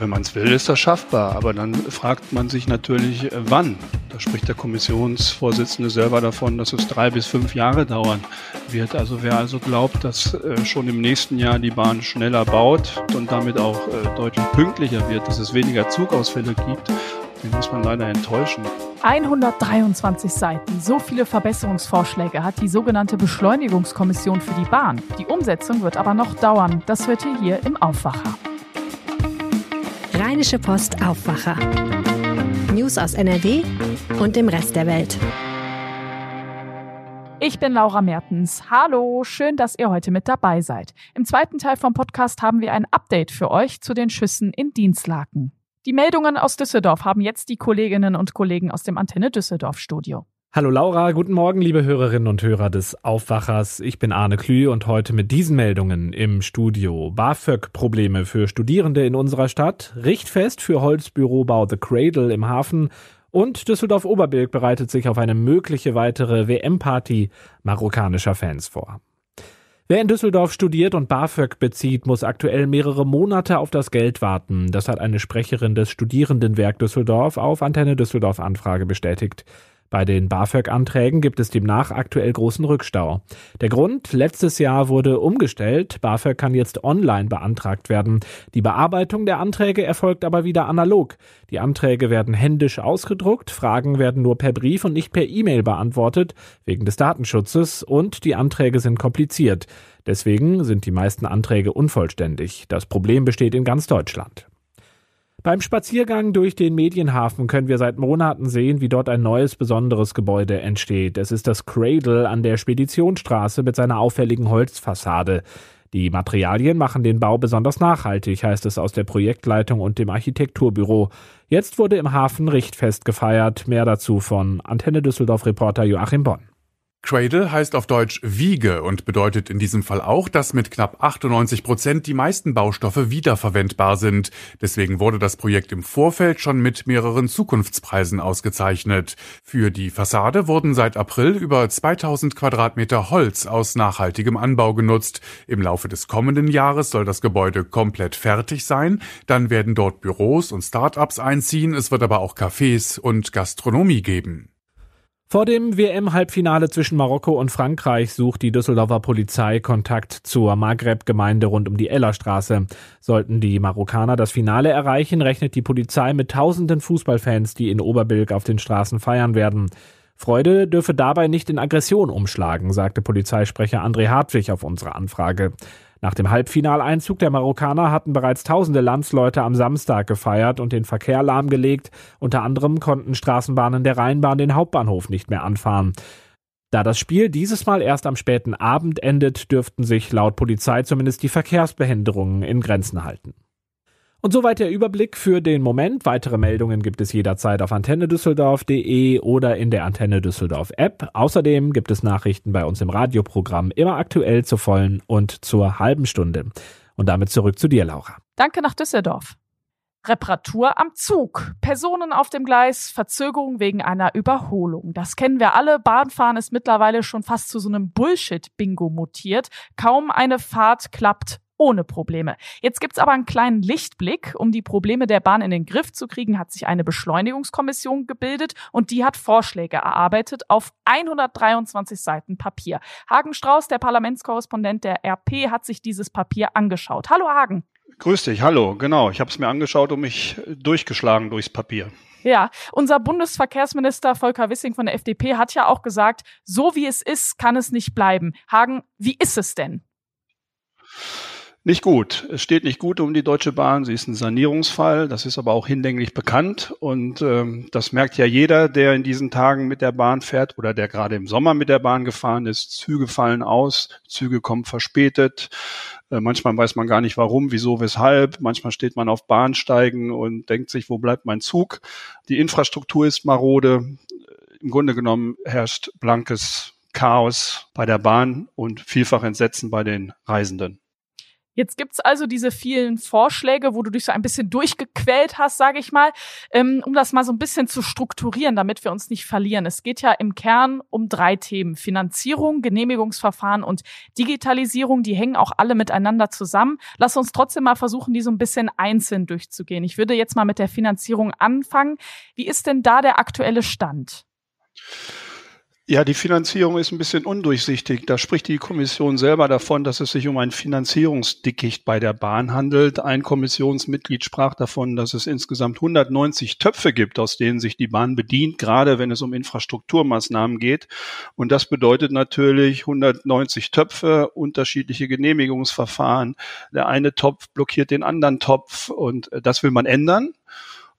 Wenn man es will, ist das schaffbar. Aber dann fragt man sich natürlich, äh, wann. Da spricht der Kommissionsvorsitzende selber davon, dass es drei bis fünf Jahre dauern wird. Also wer also glaubt, dass äh, schon im nächsten Jahr die Bahn schneller baut und damit auch äh, deutlich pünktlicher wird, dass es weniger Zugausfälle gibt, den muss man leider enttäuschen. 123 Seiten. So viele Verbesserungsvorschläge hat die sogenannte Beschleunigungskommission für die Bahn. Die Umsetzung wird aber noch dauern. Das hört ihr hier im Aufwacher. Rheinische Post Aufwacher. News aus NRW und dem Rest der Welt. Ich bin Laura Mertens. Hallo, schön, dass ihr heute mit dabei seid. Im zweiten Teil vom Podcast haben wir ein Update für euch zu den Schüssen in Dienstlaken. Die Meldungen aus Düsseldorf haben jetzt die Kolleginnen und Kollegen aus dem Antenne Düsseldorf Studio. Hallo Laura, guten Morgen, liebe Hörerinnen und Hörer des Aufwachers. Ich bin Arne Klü und heute mit diesen Meldungen im Studio. BAföG-Probleme für Studierende in unserer Stadt, Richtfest für Holzbürobau The Cradle im Hafen und Düsseldorf-Oberbilk bereitet sich auf eine mögliche weitere WM-Party marokkanischer Fans vor. Wer in Düsseldorf studiert und BAföG bezieht, muss aktuell mehrere Monate auf das Geld warten. Das hat eine Sprecherin des Studierendenwerk Düsseldorf auf Antenne Düsseldorf Anfrage bestätigt. Bei den BAföG-Anträgen gibt es demnach aktuell großen Rückstau. Der Grund, letztes Jahr wurde umgestellt, BAföG kann jetzt online beantragt werden. Die Bearbeitung der Anträge erfolgt aber wieder analog. Die Anträge werden händisch ausgedruckt, Fragen werden nur per Brief und nicht per E-Mail beantwortet, wegen des Datenschutzes, und die Anträge sind kompliziert. Deswegen sind die meisten Anträge unvollständig. Das Problem besteht in ganz Deutschland. Beim Spaziergang durch den Medienhafen können wir seit Monaten sehen, wie dort ein neues besonderes Gebäude entsteht. Es ist das Cradle an der Speditionsstraße mit seiner auffälligen Holzfassade. Die Materialien machen den Bau besonders nachhaltig, heißt es aus der Projektleitung und dem Architekturbüro. Jetzt wurde im Hafen Richtfest gefeiert. Mehr dazu von Antenne Düsseldorf Reporter Joachim Bonn. Cradle heißt auf Deutsch Wiege und bedeutet in diesem Fall auch, dass mit knapp 98 Prozent die meisten Baustoffe wiederverwendbar sind. Deswegen wurde das Projekt im Vorfeld schon mit mehreren Zukunftspreisen ausgezeichnet. Für die Fassade wurden seit April über 2000 Quadratmeter Holz aus nachhaltigem Anbau genutzt. Im Laufe des kommenden Jahres soll das Gebäude komplett fertig sein. Dann werden dort Büros und Start-ups einziehen. Es wird aber auch Cafés und Gastronomie geben. Vor dem WM-Halbfinale zwischen Marokko und Frankreich sucht die Düsseldorfer Polizei Kontakt zur Maghreb-Gemeinde rund um die Ellerstraße. Sollten die Marokkaner das Finale erreichen, rechnet die Polizei mit tausenden Fußballfans, die in Oberbilk auf den Straßen feiern werden. Freude dürfe dabei nicht in Aggression umschlagen, sagte Polizeisprecher André Hartwig auf unsere Anfrage. Nach dem Halbfinaleinzug der Marokkaner hatten bereits tausende Landsleute am Samstag gefeiert und den Verkehr lahmgelegt. Unter anderem konnten Straßenbahnen der Rheinbahn den Hauptbahnhof nicht mehr anfahren. Da das Spiel dieses Mal erst am späten Abend endet, dürften sich laut Polizei zumindest die Verkehrsbehinderungen in Grenzen halten. Und soweit der Überblick für den Moment. Weitere Meldungen gibt es jederzeit auf antennedüsseldorf.de oder in der Antenne Düsseldorf App. Außerdem gibt es Nachrichten bei uns im Radioprogramm immer aktuell zur vollen und zur halben Stunde. Und damit zurück zu dir, Laura. Danke nach Düsseldorf. Reparatur am Zug. Personen auf dem Gleis, Verzögerung wegen einer Überholung. Das kennen wir alle. Bahnfahren ist mittlerweile schon fast zu so einem Bullshit-Bingo mutiert. Kaum eine Fahrt klappt ohne Probleme. Jetzt gibt's aber einen kleinen Lichtblick. Um die Probleme der Bahn in den Griff zu kriegen, hat sich eine Beschleunigungskommission gebildet und die hat Vorschläge erarbeitet auf 123 Seiten Papier. Hagen Strauß, der Parlamentskorrespondent der RP, hat sich dieses Papier angeschaut. Hallo Hagen. Grüß dich, hallo. Genau, ich habe es mir angeschaut und mich durchgeschlagen durchs Papier. Ja, unser Bundesverkehrsminister Volker Wissing von der FDP hat ja auch gesagt, so wie es ist, kann es nicht bleiben. Hagen, wie ist es denn? Nicht gut. Es steht nicht gut um die Deutsche Bahn. Sie ist ein Sanierungsfall. Das ist aber auch hinlänglich bekannt. Und ähm, das merkt ja jeder, der in diesen Tagen mit der Bahn fährt oder der gerade im Sommer mit der Bahn gefahren ist. Züge fallen aus, Züge kommen verspätet. Äh, manchmal weiß man gar nicht warum, wieso, weshalb. Manchmal steht man auf Bahnsteigen und denkt sich, wo bleibt mein Zug? Die Infrastruktur ist marode. Im Grunde genommen herrscht blankes Chaos bei der Bahn und vielfach Entsetzen bei den Reisenden. Jetzt gibt's also diese vielen Vorschläge, wo du dich so ein bisschen durchgequält hast, sage ich mal, ähm, um das mal so ein bisschen zu strukturieren, damit wir uns nicht verlieren. Es geht ja im Kern um drei Themen. Finanzierung, Genehmigungsverfahren und Digitalisierung. Die hängen auch alle miteinander zusammen. Lass uns trotzdem mal versuchen, die so ein bisschen einzeln durchzugehen. Ich würde jetzt mal mit der Finanzierung anfangen. Wie ist denn da der aktuelle Stand? Ja, die Finanzierung ist ein bisschen undurchsichtig. Da spricht die Kommission selber davon, dass es sich um ein Finanzierungsdickicht bei der Bahn handelt. Ein Kommissionsmitglied sprach davon, dass es insgesamt 190 Töpfe gibt, aus denen sich die Bahn bedient, gerade wenn es um Infrastrukturmaßnahmen geht. Und das bedeutet natürlich 190 Töpfe, unterschiedliche Genehmigungsverfahren. Der eine Topf blockiert den anderen Topf und das will man ändern.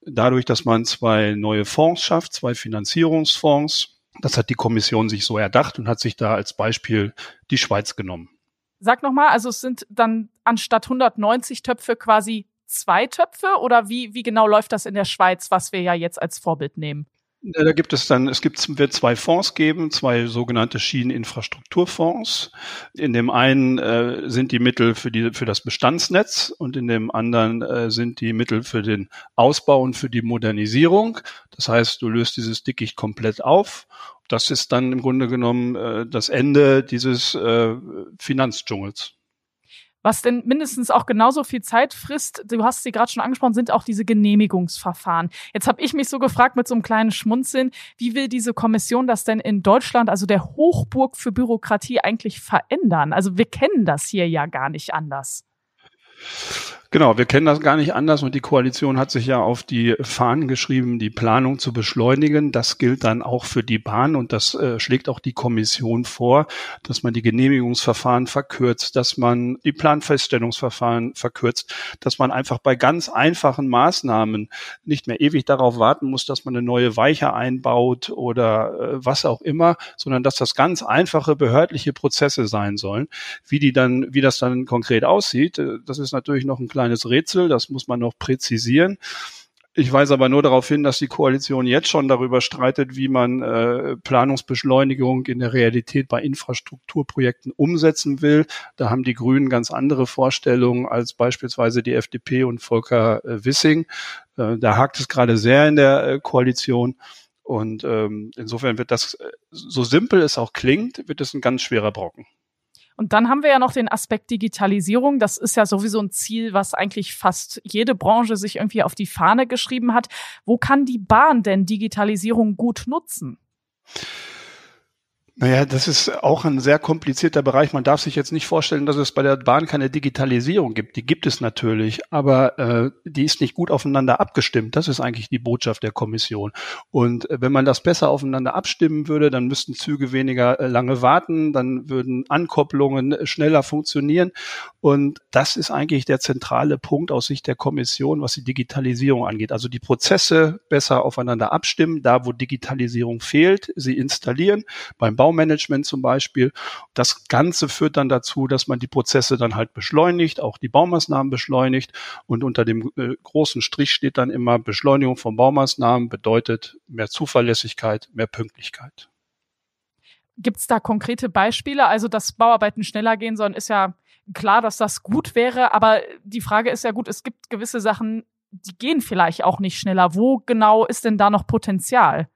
Dadurch, dass man zwei neue Fonds schafft, zwei Finanzierungsfonds das hat die Kommission sich so erdacht und hat sich da als Beispiel die Schweiz genommen. Sag nochmal, also es sind dann anstatt 190 Töpfe quasi zwei Töpfe oder wie, wie genau läuft das in der Schweiz, was wir ja jetzt als Vorbild nehmen? Da gibt es dann, es gibt, wird zwei Fonds geben, zwei sogenannte Schieneninfrastrukturfonds. In dem einen äh, sind die Mittel für die, für das Bestandsnetz und in dem anderen äh, sind die Mittel für den Ausbau und für die Modernisierung. Das heißt, du löst dieses Dickicht komplett auf. Das ist dann im Grunde genommen äh, das Ende dieses äh, Finanzdschungels. Was denn mindestens auch genauso viel Zeit frisst, du hast sie gerade schon angesprochen, sind auch diese Genehmigungsverfahren. Jetzt habe ich mich so gefragt mit so einem kleinen Schmunzeln, wie will diese Kommission das denn in Deutschland, also der Hochburg für Bürokratie, eigentlich verändern? Also wir kennen das hier ja gar nicht anders. Genau, wir kennen das gar nicht anders und die Koalition hat sich ja auf die Fahnen geschrieben, die Planung zu beschleunigen. Das gilt dann auch für die Bahn und das äh, schlägt auch die Kommission vor, dass man die Genehmigungsverfahren verkürzt, dass man die Planfeststellungsverfahren verkürzt, dass man einfach bei ganz einfachen Maßnahmen nicht mehr ewig darauf warten muss, dass man eine neue Weiche einbaut oder äh, was auch immer, sondern dass das ganz einfache behördliche Prozesse sein sollen. Wie die dann, wie das dann konkret aussieht, äh, das ist natürlich noch ein kleines Rätsel, das muss man noch präzisieren. Ich weise aber nur darauf hin, dass die Koalition jetzt schon darüber streitet, wie man äh, Planungsbeschleunigung in der Realität bei Infrastrukturprojekten umsetzen will. Da haben die Grünen ganz andere Vorstellungen als beispielsweise die FDP und Volker äh, Wissing. Äh, da hakt es gerade sehr in der äh, Koalition. Und ähm, insofern wird das, äh, so simpel es auch klingt, wird es ein ganz schwerer Brocken. Und dann haben wir ja noch den Aspekt Digitalisierung. Das ist ja sowieso ein Ziel, was eigentlich fast jede Branche sich irgendwie auf die Fahne geschrieben hat. Wo kann die Bahn denn Digitalisierung gut nutzen? Naja, das ist auch ein sehr komplizierter Bereich. Man darf sich jetzt nicht vorstellen, dass es bei der Bahn keine Digitalisierung gibt. Die gibt es natürlich, aber äh, die ist nicht gut aufeinander abgestimmt. Das ist eigentlich die Botschaft der Kommission. Und äh, wenn man das besser aufeinander abstimmen würde, dann müssten Züge weniger äh, lange warten, dann würden Ankopplungen äh, schneller funktionieren. Und das ist eigentlich der zentrale Punkt aus Sicht der Kommission, was die Digitalisierung angeht. Also die Prozesse besser aufeinander abstimmen, da wo Digitalisierung fehlt, sie installieren. Beim Baumanagement zum Beispiel. Das Ganze führt dann dazu, dass man die Prozesse dann halt beschleunigt, auch die Baumaßnahmen beschleunigt. Und unter dem äh, großen Strich steht dann immer Beschleunigung von Baumaßnahmen bedeutet mehr Zuverlässigkeit, mehr Pünktlichkeit. Gibt es da konkrete Beispiele? Also, dass Bauarbeiten schneller gehen sollen, ist ja klar, dass das gut wäre. Aber die Frage ist ja gut, es gibt gewisse Sachen, die gehen vielleicht auch nicht schneller. Wo genau ist denn da noch Potenzial?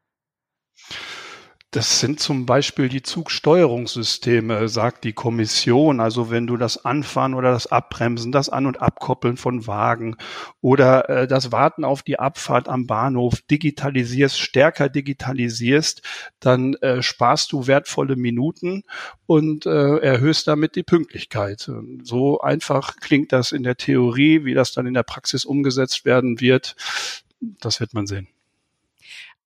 Das sind zum Beispiel die Zugsteuerungssysteme, sagt die Kommission. Also wenn du das Anfahren oder das Abbremsen, das An- und Abkoppeln von Wagen oder äh, das Warten auf die Abfahrt am Bahnhof digitalisierst, stärker digitalisierst, dann äh, sparst du wertvolle Minuten und äh, erhöhst damit die Pünktlichkeit. So einfach klingt das in der Theorie, wie das dann in der Praxis umgesetzt werden wird. Das wird man sehen.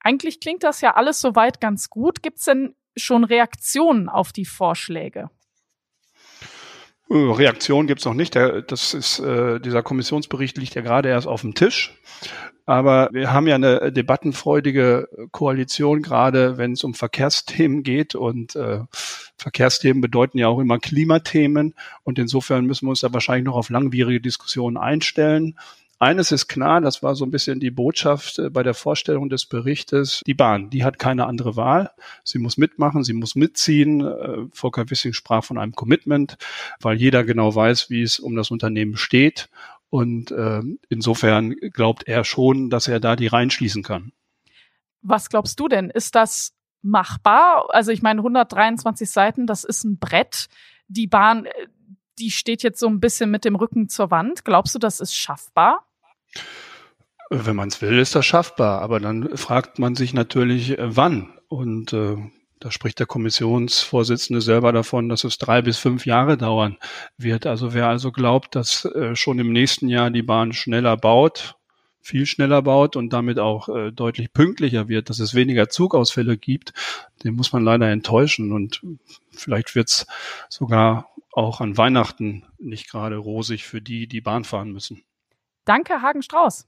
Eigentlich klingt das ja alles soweit ganz gut. Gibt es denn schon Reaktionen auf die Vorschläge? Äh, Reaktion gibt es noch nicht. Das ist, äh, dieser Kommissionsbericht liegt ja gerade erst auf dem Tisch. Aber wir haben ja eine debattenfreudige Koalition, gerade wenn es um Verkehrsthemen geht. Und äh, Verkehrsthemen bedeuten ja auch immer Klimathemen. Und insofern müssen wir uns da wahrscheinlich noch auf langwierige Diskussionen einstellen. Eines ist klar, das war so ein bisschen die Botschaft äh, bei der Vorstellung des Berichtes. Die Bahn, die hat keine andere Wahl. Sie muss mitmachen, sie muss mitziehen. Äh, Volker Wissing sprach von einem Commitment, weil jeder genau weiß, wie es um das Unternehmen steht. Und äh, insofern glaubt er schon, dass er da die reinschließen kann. Was glaubst du denn? Ist das machbar? Also ich meine, 123 Seiten, das ist ein Brett. Die Bahn, äh, die steht jetzt so ein bisschen mit dem Rücken zur Wand. Glaubst du, das ist schaffbar? Wenn man es will, ist das schaffbar. Aber dann fragt man sich natürlich, äh, wann. Und äh, da spricht der Kommissionsvorsitzende selber davon, dass es drei bis fünf Jahre dauern wird. Also wer also glaubt, dass äh, schon im nächsten Jahr die Bahn schneller baut, viel schneller baut und damit auch äh, deutlich pünktlicher wird, dass es weniger Zugausfälle gibt, den muss man leider enttäuschen. Und vielleicht wird es sogar auch an Weihnachten nicht gerade rosig für die, die Bahn fahren müssen. Danke, Hagen Strauß.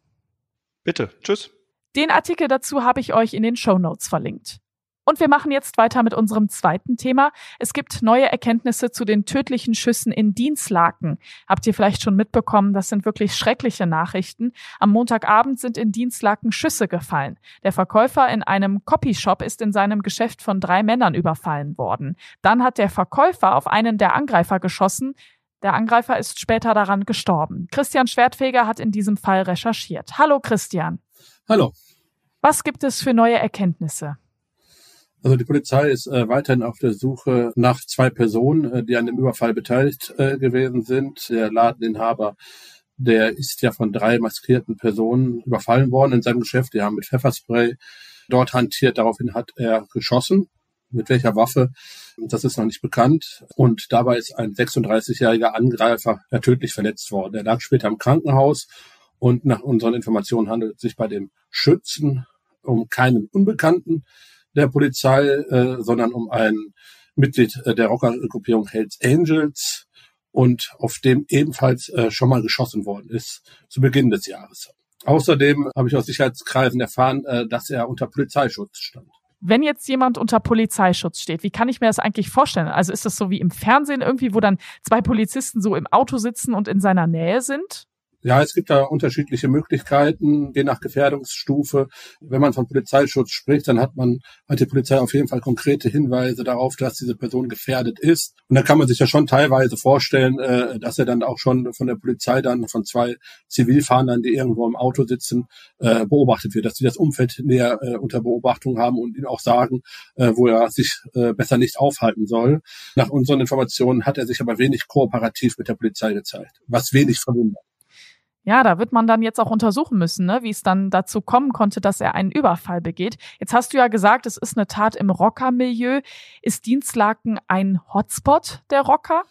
Bitte, tschüss. Den Artikel dazu habe ich euch in den Show Notes verlinkt. Und wir machen jetzt weiter mit unserem zweiten Thema. Es gibt neue Erkenntnisse zu den tödlichen Schüssen in Dienstlaken. Habt ihr vielleicht schon mitbekommen, das sind wirklich schreckliche Nachrichten. Am Montagabend sind in Dienstlaken Schüsse gefallen. Der Verkäufer in einem Copyshop ist in seinem Geschäft von drei Männern überfallen worden. Dann hat der Verkäufer auf einen der Angreifer geschossen. Der Angreifer ist später daran gestorben. Christian Schwertfeger hat in diesem Fall recherchiert. Hallo Christian. Hallo. Was gibt es für neue Erkenntnisse? Also die Polizei ist äh, weiterhin auf der Suche nach zwei Personen, äh, die an dem Überfall beteiligt äh, gewesen sind. Der Ladeninhaber, der ist ja von drei maskierten Personen überfallen worden in seinem Geschäft. Die haben mit Pfefferspray dort hantiert. Daraufhin hat er geschossen. Mit welcher Waffe, das ist noch nicht bekannt. Und dabei ist ein 36-jähriger Angreifer tödlich verletzt worden. Er lag später im Krankenhaus und nach unseren Informationen handelt es sich bei dem Schützen um keinen Unbekannten der Polizei, äh, sondern um ein Mitglied äh, der Rockergruppierung Hells Angels und auf dem ebenfalls äh, schon mal geschossen worden ist zu Beginn des Jahres. Außerdem habe ich aus Sicherheitskreisen erfahren, äh, dass er unter Polizeischutz stand. Wenn jetzt jemand unter Polizeischutz steht, wie kann ich mir das eigentlich vorstellen? Also ist das so wie im Fernsehen irgendwie, wo dann zwei Polizisten so im Auto sitzen und in seiner Nähe sind? Ja, es gibt da unterschiedliche Möglichkeiten, je nach Gefährdungsstufe. Wenn man von Polizeischutz spricht, dann hat man, hat die Polizei auf jeden Fall konkrete Hinweise darauf, dass diese Person gefährdet ist. Und da kann man sich ja schon teilweise vorstellen, äh, dass er dann auch schon von der Polizei dann von zwei Zivilfahrern, die irgendwo im Auto sitzen, äh, beobachtet wird, dass sie das Umfeld näher äh, unter Beobachtung haben und ihm auch sagen, wo er sich besser nicht aufhalten soll. Nach unseren Informationen hat er sich aber wenig kooperativ mit der Polizei gezeigt, was wenig verwundert. Ja, da wird man dann jetzt auch untersuchen müssen, ne, wie es dann dazu kommen konnte, dass er einen Überfall begeht. Jetzt hast du ja gesagt, es ist eine Tat im Rockermilieu. Ist Dienstlaken ein Hotspot der Rocker?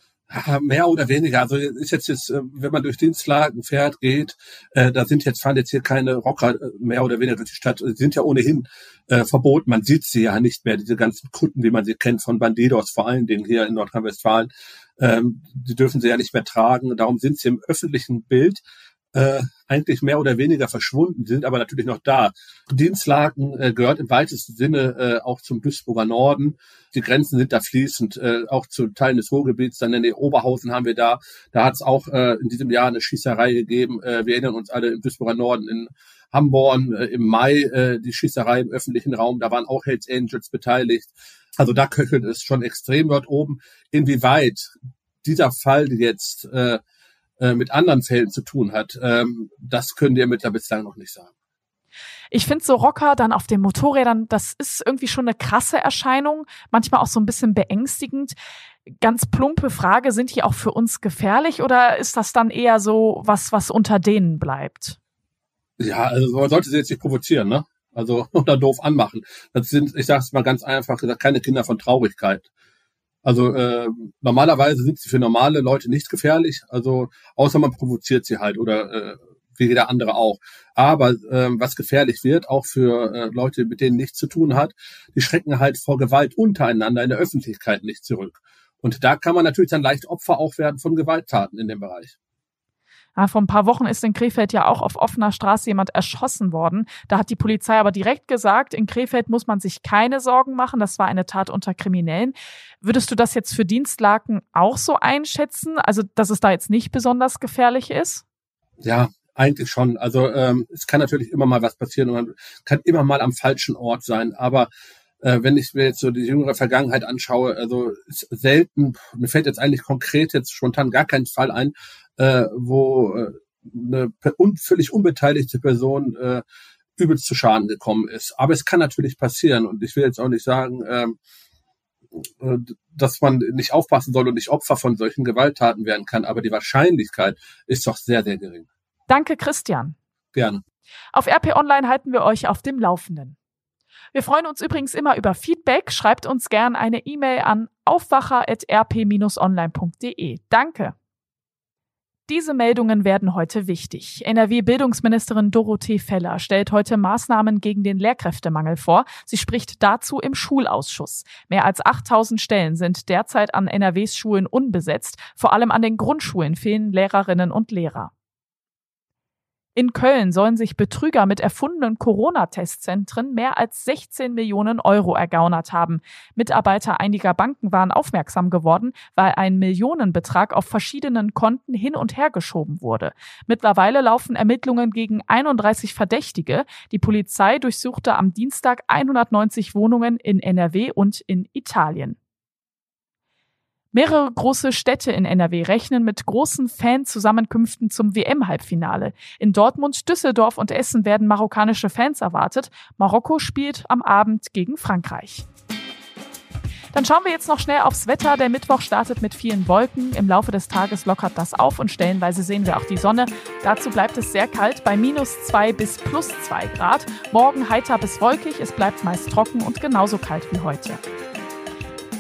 mehr oder weniger. Also ist jetzt, jetzt äh, wenn man durch Dienstlagen fährt, geht, äh, da sind jetzt fahren jetzt hier keine Rocker äh, mehr oder weniger durch die Stadt. Die sind ja ohnehin äh, verboten. Man sieht sie ja nicht mehr, diese ganzen Kunden, wie man sie kennt von Bandidos, vor allen Dingen hier in Nordrhein-Westfalen. Ähm, die dürfen sie ja nicht mehr tragen. Darum sind sie im öffentlichen Bild äh, eigentlich mehr oder weniger verschwunden sind, aber natürlich noch da. Dienstlaken äh, gehört im weitesten Sinne äh, auch zum Duisburger Norden. Die Grenzen sind da fließend, äh, auch zu Teilen des Ruhrgebiets. Dann in der Oberhausen haben wir da, da hat es auch äh, in diesem Jahr eine Schießerei gegeben. Äh, wir erinnern uns alle im Duisburger Norden in Hamborn äh, im Mai äh, die Schießerei im öffentlichen Raum. Da waren auch Hells Angels beteiligt. Also da köchelt es schon extrem dort oben. Inwieweit dieser Fall jetzt äh, äh, mit anderen Fällen zu tun hat, ähm, das können die Ermittler bislang noch nicht sagen. Ich finde so Rocker dann auf den Motorrädern, das ist irgendwie schon eine krasse Erscheinung, manchmal auch so ein bisschen beängstigend. Ganz plumpe Frage, sind die auch für uns gefährlich oder ist das dann eher so was, was unter denen bleibt? Ja, also man sollte sie jetzt nicht provozieren, ne? Also oder doof anmachen. Das sind, ich sage es mal ganz einfach gesagt, keine Kinder von Traurigkeit. Also äh, normalerweise sind sie für normale Leute nicht gefährlich, also außer man provoziert sie halt oder äh, wie jeder andere auch. Aber äh, was gefährlich wird, auch für äh, Leute, mit denen nichts zu tun hat, die schrecken halt vor Gewalt untereinander in der Öffentlichkeit nicht zurück. Und da kann man natürlich dann leicht Opfer auch werden von Gewalttaten in dem Bereich. Ja, vor ein paar Wochen ist in Krefeld ja auch auf offener Straße jemand erschossen worden. Da hat die Polizei aber direkt gesagt, in Krefeld muss man sich keine Sorgen machen. Das war eine Tat unter Kriminellen. Würdest du das jetzt für Dienstlaken auch so einschätzen? Also, dass es da jetzt nicht besonders gefährlich ist? Ja, Eigentlich schon. Also ähm, es kann natürlich immer mal was passieren und man kann immer mal am falschen Ort sein. Aber äh, wenn ich mir jetzt so die jüngere Vergangenheit anschaue, also ist selten, mir fällt jetzt eigentlich konkret jetzt spontan gar kein Fall ein, äh, wo äh, eine un völlig unbeteiligte Person äh, übelst zu Schaden gekommen ist. Aber es kann natürlich passieren und ich will jetzt auch nicht sagen, ähm, äh, dass man nicht aufpassen soll und nicht Opfer von solchen Gewalttaten werden kann, aber die Wahrscheinlichkeit ist doch sehr, sehr gering. Danke, Christian. Gerne. Auf RP Online halten wir euch auf dem Laufenden. Wir freuen uns übrigens immer über Feedback. Schreibt uns gern eine E-Mail an aufwacher.rp-online.de. Danke. Diese Meldungen werden heute wichtig. NRW-Bildungsministerin Dorothee Feller stellt heute Maßnahmen gegen den Lehrkräftemangel vor. Sie spricht dazu im Schulausschuss. Mehr als 8000 Stellen sind derzeit an NRWs Schulen unbesetzt. Vor allem an den Grundschulen fehlen Lehrerinnen und Lehrer. In Köln sollen sich Betrüger mit erfundenen Corona-Testzentren mehr als 16 Millionen Euro ergaunert haben. Mitarbeiter einiger Banken waren aufmerksam geworden, weil ein Millionenbetrag auf verschiedenen Konten hin und her geschoben wurde. Mittlerweile laufen Ermittlungen gegen 31 Verdächtige. Die Polizei durchsuchte am Dienstag 190 Wohnungen in NRW und in Italien. Mehrere große Städte in NRW rechnen mit großen Fanzusammenkünften zum WM-Halbfinale. In Dortmund, Düsseldorf und Essen werden marokkanische Fans erwartet. Marokko spielt am Abend gegen Frankreich. Dann schauen wir jetzt noch schnell aufs Wetter. Der Mittwoch startet mit vielen Wolken. Im Laufe des Tages lockert das auf und stellenweise sehen wir auch die Sonne. Dazu bleibt es sehr kalt bei minus zwei bis plus zwei Grad. Morgen heiter bis wolkig. Es bleibt meist trocken und genauso kalt wie heute.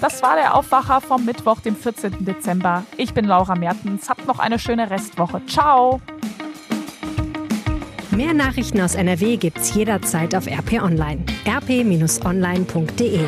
Das war der Aufwacher vom Mittwoch, dem 14. Dezember. Ich bin Laura Mertens. Habt noch eine schöne Restwoche. Ciao! Mehr Nachrichten aus NRW gibt's jederzeit auf RP Online. rp-online.de